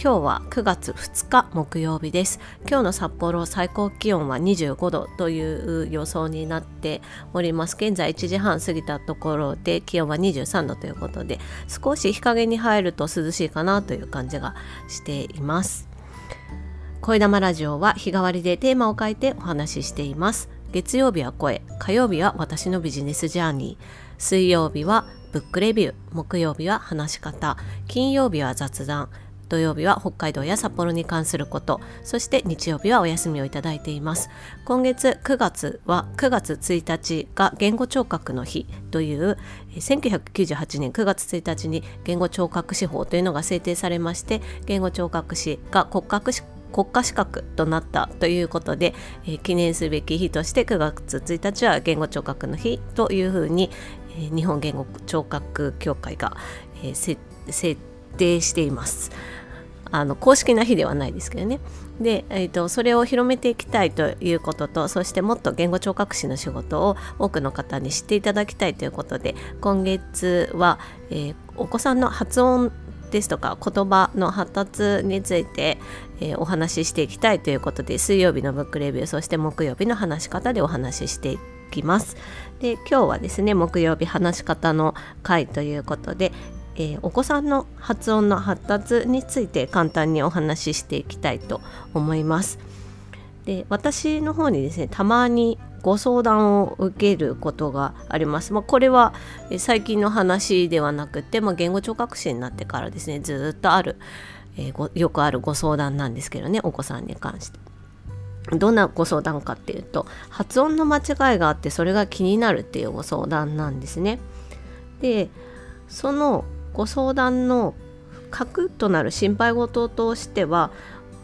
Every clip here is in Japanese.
今日は9月2日木曜日です。今日の札幌最高気温は25度という予想になっております。現在1時半過ぎたところで気温は23度ということで少し日陰に入ると涼しいかなという感じがしています。声玉ラジオは日替わりでテーマを書いてお話ししています。月曜日は声火曜日は私のビジネスジャーニー。水曜日はブックレビュー。木曜日は話し方。金曜日は雑談。土曜日は北海道や札幌に関することそして日曜日はお休みをいただいています今月9月は9月1日が言語聴覚の日という1998年9月1日に言語聴覚士法というのが制定されまして言語聴覚士が国家国家資格となったということで、えー、記念すべき日として9月1日は言語聴覚の日というふうに、えー、日本言語聴覚協会が、えー、設定しています。あの公式な日ではないですけどね。で、えーと、それを広めていきたいということとそしてもっと言語聴覚士の仕事を多くの方に知っていただきたいということで今月は、えー、お子さんの発音ですとか言葉の発達について、えー、お話ししていきたいということで水曜日のブックレビューそして木曜日の話し方でお話ししていきます。で今日はですね木曜日話し方の回ということで、えー、お子さんの発音の発達について簡単にお話ししていきたいと思います。で私の方にですねたまにご相談を受けることがあります。まあ、これは最近の話ではなくて、まあ、言語聴覚士になってからですねずっとある、えー、よくあるご相談なんですけどねお子さんに関して。どんなご相談かっていうと発音の間違いがあってそれが気になるっていうご相談なんですね。でそのご相談の核となる心配事としては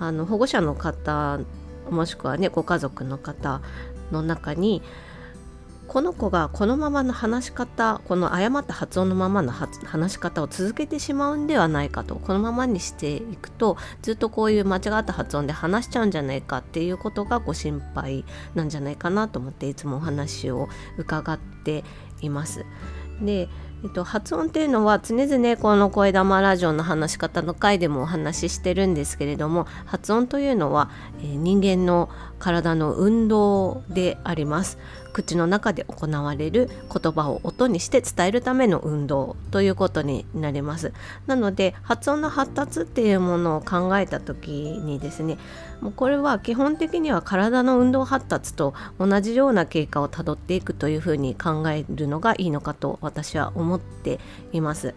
あの保護者の方もしくはねご家族の方の中にこの子がこのままの話し方この誤った発音のままの話し方を続けてしまうんではないかとこのままにしていくとずっとこういう間違った発音で話しちゃうんじゃないかっていうことがご心配なんじゃないかなと思っていつもお話を伺っています。でえっと、発音っていうのは常々この声玉ラジオの話し方の回でもお話ししてるんですけれども発音というのは、えー、人間の体の運動であります。口の中で行われる言葉を音にして伝えるための運動ということになりますなので発音の発達っていうものを考えた時にですねもうこれは基本的には体の運動発達と同じような経過をたどっていくというふうに考えるのがいいのかと私は思っています。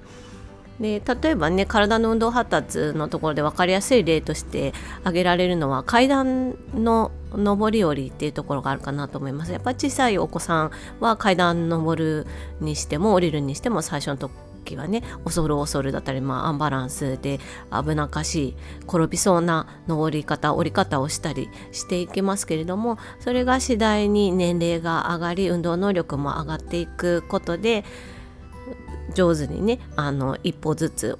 で例えばね体の運動発達のところで分かりやすい例として挙げられるのは階段の上り下りっていうところがあるかなと思います。やっぱ小さいお子さんは階段上るにしても降りるにしても最初の時はね恐る恐るだったり、まあ、アンバランスで危なっかしい転びそうな登り方降り方をしたりしていきますけれどもそれが次第に年齢が上がり運動能力も上がっていくことで上手にねあの一歩ずつ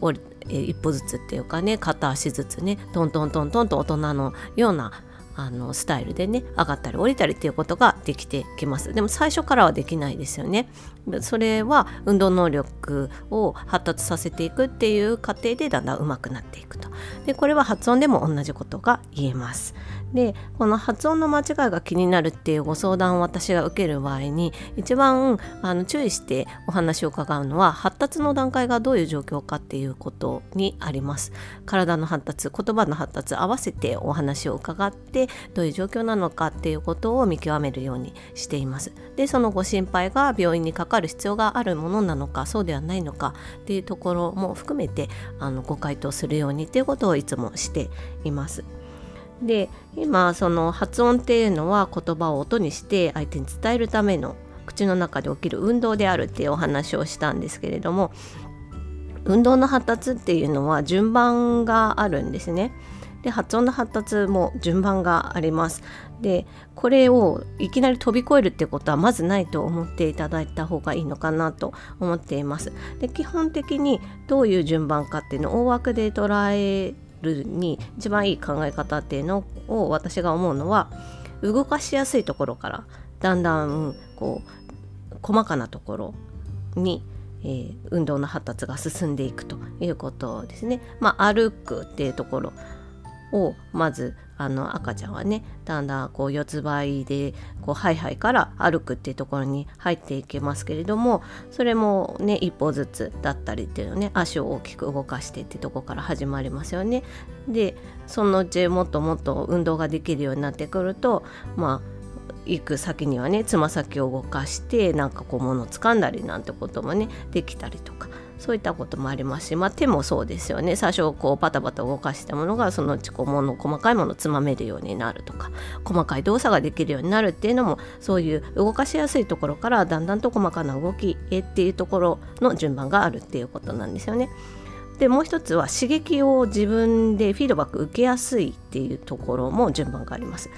一歩ずつっていうかね片足ずつねトントントントンと大人のようなあのスタイルでね上がったり降りたりっていうことができてきます。でも最初からはできないですよね。それは運動能力を発達させていくっていう過程でだんだん上手くなっていくと。でこれは発音でも同じことが言えます。でこの発音の間違いが気になるっていうご相談を私が受ける場合に一番あの注意してお話を伺うのは発達の段階がどういう状況かっていうことにあります。体の発達言葉の発達合わせてお話を伺ってどういう状況なのかっていうことを見極めるようにしています。でそのご心配が病院にかかる必要があるものなのかそうではないのかっていうところも含めてあのご回答するようにっていうことをいつもしています。で今その発音っていうのは言葉を音にして相手に伝えるための口の中で起きる運動であるっていうお話をしたんですけれども運動の発達っていうのは順番があるんですね。で発音の発達も順番があります。でこれをいきなり飛び越えるってことはまずないと思っていただいた方がいいのかなと思っています。で基本的にどういう順番かっていうのを大枠で捉えるに一番いい考え方っていうのを私が思うのは動かしやすいところからだんだんこう細かなところにえー、運動の発達が進んでいくということですね。まあ、歩くっていうところ。をまずあの赤ちゃんはねだんだんこう四つ這いでこうハイハイから歩くっていうところに入っていけますけれどもそれもね一歩ずつだったりっていうのね足を大きく動かしてってとこから始まりますよね。でそのうちもっともっと運動ができるようになってくるとまあ行く先にはねつま先を動かしてなんかこう物を掴んだりなんてこともねできたりとかそういったこともありますし、まあ、手もそうですよね最初こうパタパタ動かしたものがそのうちこう物細かいものをつまめるようになるとか細かい動作ができるようになるっていうのもそういう動かしやすいところからだんだんと細かな動きへっていうところの順番があるっていうことなんですよね。でもう一つは刺激を自分でフィードバック受けやすいっていうところも順番があります。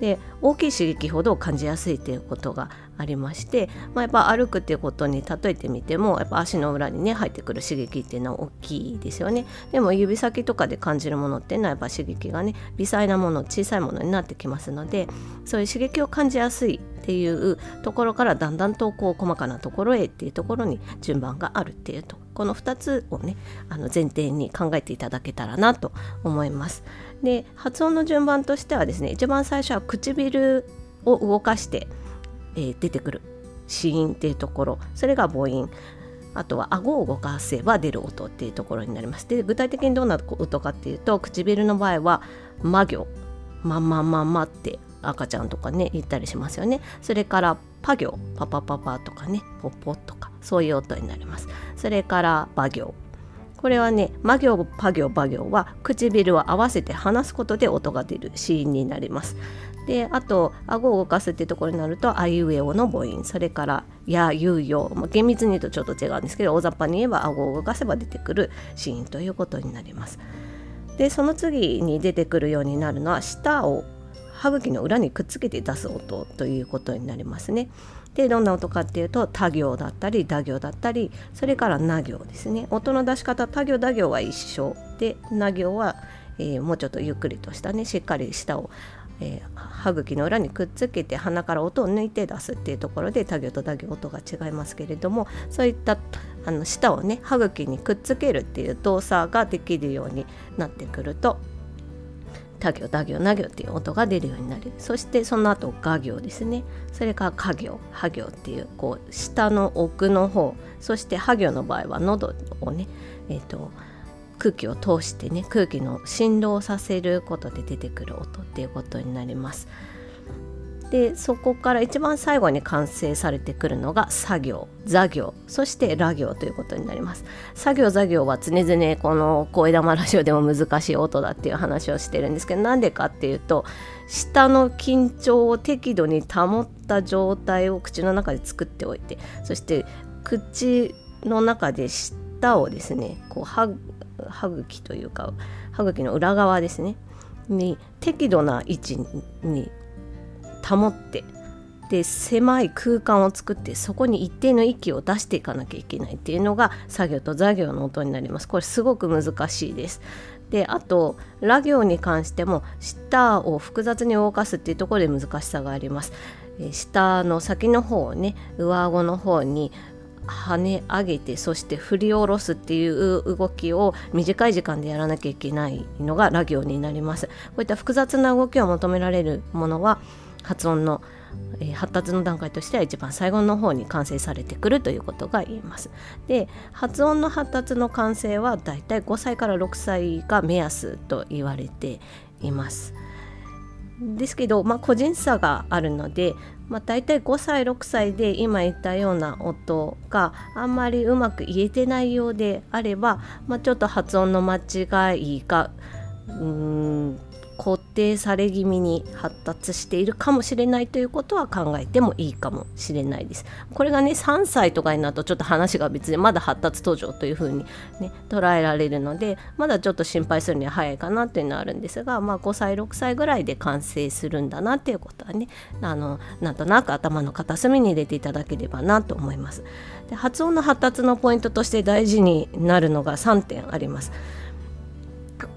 で大きい刺激ほど感じやすいということがありまして、まあ、やっぱ歩くっていうことに例えてみてもやっぱ足の裏にね入ってくる刺激っていうのは大きいですよね。でも指先とかで感じるものっていうのはやっぱ刺激がね微細なもの小さいものになってきますのでそういう刺激を感じやすいっていうところからだんだんとこう細かなところへっていうところに順番があるっていうとこの2つをねあの前提に考えていただけたらなと思います。で発音の順番としてはですね一番最初は唇を動かして、えー、出てくる子音っていうところそれが母音。あとは顎を動かせば出る音っていうところになります。で具体的にどんな音かっていうと唇の場合は「ま行」「まままま」って赤ちゃんとかね言ったりしますよね。それから「パ行」「パパパパ」とかね「ポポ」とかそういう音になります。それから「馬行」これはね、魔行、パ行、馬行は唇を合わせて話すことで音が出るシーンになります。で、あと、顎を動かすってところになると、あいうえおの母音、それから、や、ゆう、よ、まあ、厳密に言うとちょっと違うんですけど、大雑把に言えば顎を動かせば出てくるシーンということになります。で、その次に出てくるようになるのは、舌を歯茎の裏にくっつけて出す音ということになりますね。でどんな音かっていうと他行だったり打行だったりそれからな行ですね音の出し方他行打行は一緒でな行は、えー、もうちょっとゆっくりとしたねしっかり舌を、えー、歯茎の裏にくっつけて鼻から音を抜いて出すっていうところで他行と打行音が違いますけれどもそういったあの舌をね歯茎にくっつけるっていう動作ができるようになってくると他行他行な行っていう音が出るようになるそしてその後画行ですねそれから家行歯行っていうこう下の奥の方そして歯行の場合は喉をねえっ、ー、と空気を通してね空気の振動させることで出てくる音っていうことになります。でそこから一番最後に完成されてくるのが作業座業そしてラ行ということになります。作業座業は常々この声玉ラジオでも難しい音だっていう話をしてるんですけどなんでかっていうと舌の緊張を適度に保った状態を口の中で作っておいてそして口の中で舌をですねこう歯茎というか歯茎の裏側ですねに適度な位置に保ってで狭い空間を作ってそこに一定の息を出していかなきゃいけないっていうのが作業と座業の音になります。これすごく難しいです。であとラ行に関しても舌を複雑に動かすっていうところで難しさがあります。下の先の方をね上顎の方に跳ね上げてそして振り下ろすっていう動きを短い時間でやらなきゃいけないのがラ行になります。こういった複雑な動きを求められるものは発音の、えー、発達の段階としては一番最後の方に完成されてくるということが言えます。で発音の発達の完成はだいたい5歳から6歳が目安と言われています。ですけど、まあ、個人差があるので、まあ、大体5歳6歳で今言ったような音があんまりうまく言えてないようであれば、まあ、ちょっと発音の間違いがうん固定され気味に発達しているかもしれないということは考えてもいいかもしれないです。これがね3歳とかになるとちょっと話が別でまだ発達途上というふうに、ね、捉えられるのでまだちょっと心配するには早いかなっていうのはあるんですが、まあ、5歳6歳ぐらいで完成するんだなっていうことはねあのなんとなく頭の片隅に入れていただければなと思います。で発音の発達のポイントとして大事になるのが3点あります。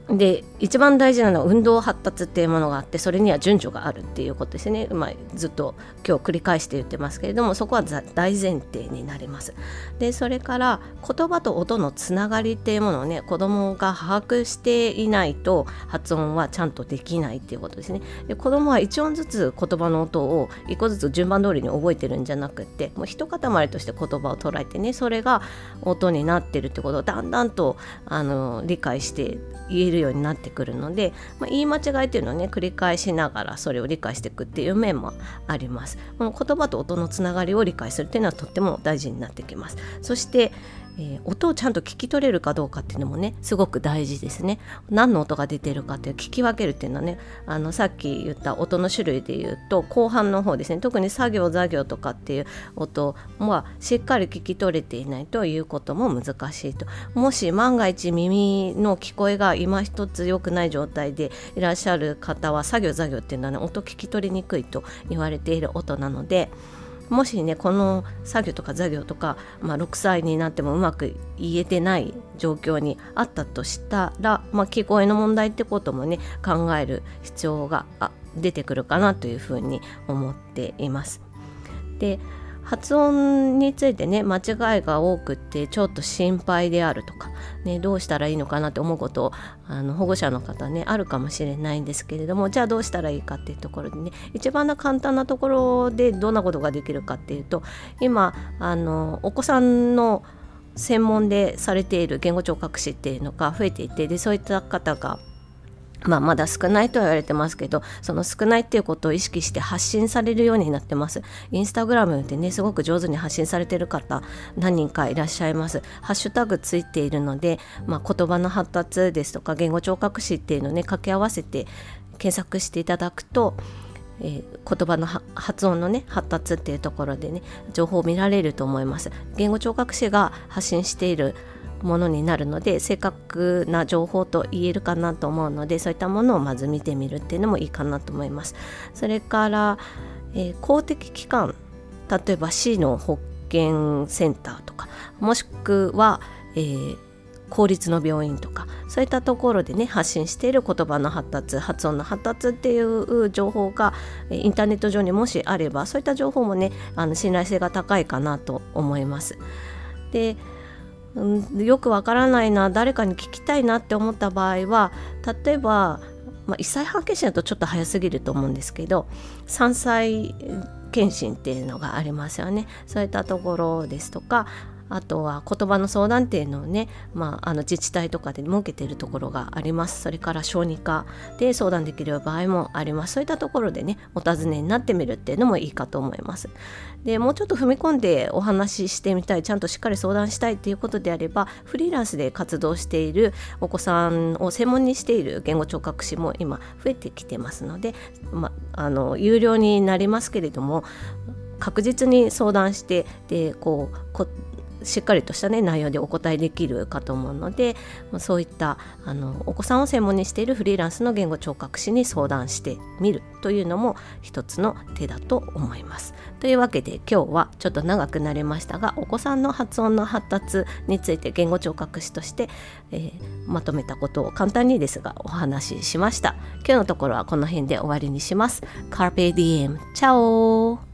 で一番大事なのは運動発達っていうものがあってそれには順序があるっていうことですね、まあ、ずっと今日繰り返して言ってますけれどもそこは大前提になります。でそれから言葉と音のつながりっていうものをね子どもが把握していないと発音はちゃんとできないっていうことですね。で子どもは1音ずつ言葉の音を1個ずつ順番通りに覚えてるんじゃなくってもう一塊として言葉を捉えてねそれが音になってるってことをだんだんとあの理解して言えるようになってくるので、まあ、言い間違いっていうのをね繰り返しながらそれを理解していくっていう面もあります。この言葉と音のつながりを理解するっていうのはとっても大事になってきます。そしてえー、音をちゃんと聞き取れるかどうかっていうのもねすごく大事ですね。何の音が出てるかっていう聞き分けるっていうのはねあのさっき言った音の種類で言うと後半の方ですね。特に作業座業とかっていう音はしっかり聞き取れていないということも難しいと。もし万が一耳の聞こえが今一つ良くない状態でいらっしゃる方は作業座業っていうのはね音聞き取りにくいと言われている音なのでもしねこの作業とか座業とか、まあ、6歳になってもうまく言えてない状況にあったとしたら、まあ、聞こえの問題ってこともね考える必要が出てくるかなというふうに思っています。で発音についてね間違いが多くってちょっと心配であるとか、ね、どうしたらいいのかなって思うことあの保護者の方ねあるかもしれないんですけれどもじゃあどうしたらいいかっていうところでね一番な簡単なところでどんなことができるかっていうと今あのお子さんの専門でされている言語聴覚士っていうのが増えていてでそういった方がまあ、まだ少ないと言われてますけどその少ないっていうことを意識して発信されるようになってます。インスタグラムでねすごく上手に発信されてる方何人かいらっしゃいます。ハッシュタグついているので、まあ、言葉の発達ですとか言語聴覚士っていうのをね掛け合わせて検索していただくとえー、言葉の発音のね発達っていうところでね情報を見られると思います。言語聴覚士が発信しているものになるので正確な情報と言えるかなと思うのでそういったものをまず見てみるっていうのもいいかなと思います。それから、えー、公的機関例えば市の保健センターとかもしくは、えー、公立の病院とかそういったところでね発信している言葉の発達発音の発達っていう情報がインターネット上にもしあればそういった情報もねあの信頼性が高いかなと思います。でうん、よくわからないな誰かに聞きたいなって思った場合は例えば、まあ、1歳半検診だとちょっと早すぎると思うんですけど3歳検診っていうのがありますよね。そういったところですとかあとは言葉の相談っていうのをね、まあ、あの自治体とかで設けているところがあります。それから小児科で相談できる場合もあります。そういったところでねお尋ねになってみるっていうのもいいかと思います。でもうちょっと踏み込んでお話ししてみたいちゃんとしっかり相談したいっていうことであればフリーランスで活動しているお子さんを専門にしている言語聴覚士も今増えてきてますので、まあの有料になりますけれども確実に相談してでこうしっかりとしたね内容でお答えできるかと思うのでそういったあのお子さんを専門にしているフリーランスの言語聴覚士に相談してみるというのも一つの手だと思います。というわけで今日はちょっと長くなりましたがお子さんの発音の発達について言語聴覚士として、えー、まとめたことを簡単にですがお話ししました。今日のところはこの辺で終わりにします。Carpe diem. チャオ